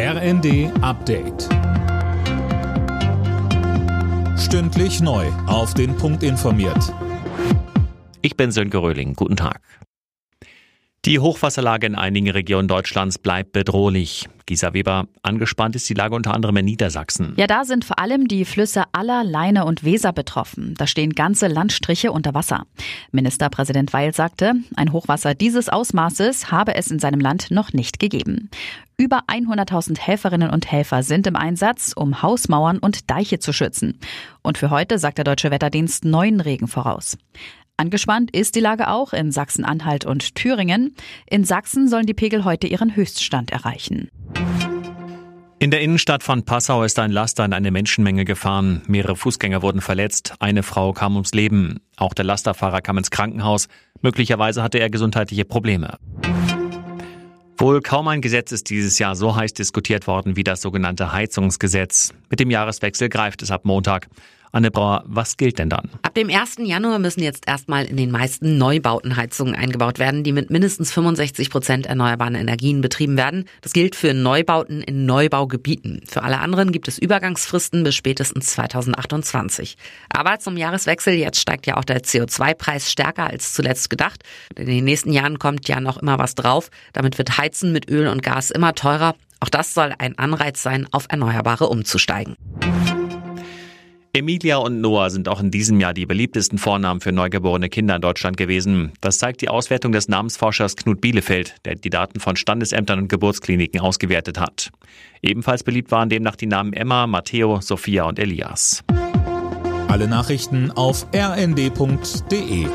RND Update. Stündlich neu. Auf den Punkt informiert. Ich bin Sönke Röhling. Guten Tag. Die Hochwasserlage in einigen Regionen Deutschlands bleibt bedrohlich. Gisa Weber, angespannt ist die Lage unter anderem in Niedersachsen. Ja, da sind vor allem die Flüsse Aller, Leine und Weser betroffen. Da stehen ganze Landstriche unter Wasser. Ministerpräsident Weil sagte, ein Hochwasser dieses Ausmaßes habe es in seinem Land noch nicht gegeben. Über 100.000 Helferinnen und Helfer sind im Einsatz, um Hausmauern und Deiche zu schützen. Und für heute sagt der Deutsche Wetterdienst neuen Regen voraus. Angespannt ist die Lage auch in Sachsen-Anhalt und Thüringen. In Sachsen sollen die Pegel heute ihren Höchststand erreichen. In der Innenstadt von Passau ist ein Laster in eine Menschenmenge gefahren. Mehrere Fußgänger wurden verletzt. Eine Frau kam ums Leben. Auch der Lasterfahrer kam ins Krankenhaus. Möglicherweise hatte er gesundheitliche Probleme. Wohl kaum ein Gesetz ist dieses Jahr so heiß diskutiert worden wie das sogenannte Heizungsgesetz. Mit dem Jahreswechsel greift es ab Montag. Anne Brauer, was gilt denn dann? Ab dem 1. Januar müssen jetzt erstmal in den meisten Neubauten Heizungen eingebaut werden, die mit mindestens 65 Prozent erneuerbaren Energien betrieben werden. Das gilt für Neubauten in Neubaugebieten. Für alle anderen gibt es Übergangsfristen bis spätestens 2028. Aber zum Jahreswechsel, jetzt steigt ja auch der CO2-Preis stärker als zuletzt gedacht. In den nächsten Jahren kommt ja noch immer was drauf. Damit wird Heizen mit Öl und Gas immer teurer. Auch das soll ein Anreiz sein, auf Erneuerbare umzusteigen. Emilia und Noah sind auch in diesem Jahr die beliebtesten Vornamen für neugeborene Kinder in Deutschland gewesen. Das zeigt die Auswertung des Namensforschers Knut Bielefeld, der die Daten von Standesämtern und Geburtskliniken ausgewertet hat. Ebenfalls beliebt waren demnach die Namen Emma, Matteo, Sophia und Elias. Alle Nachrichten auf rnd.de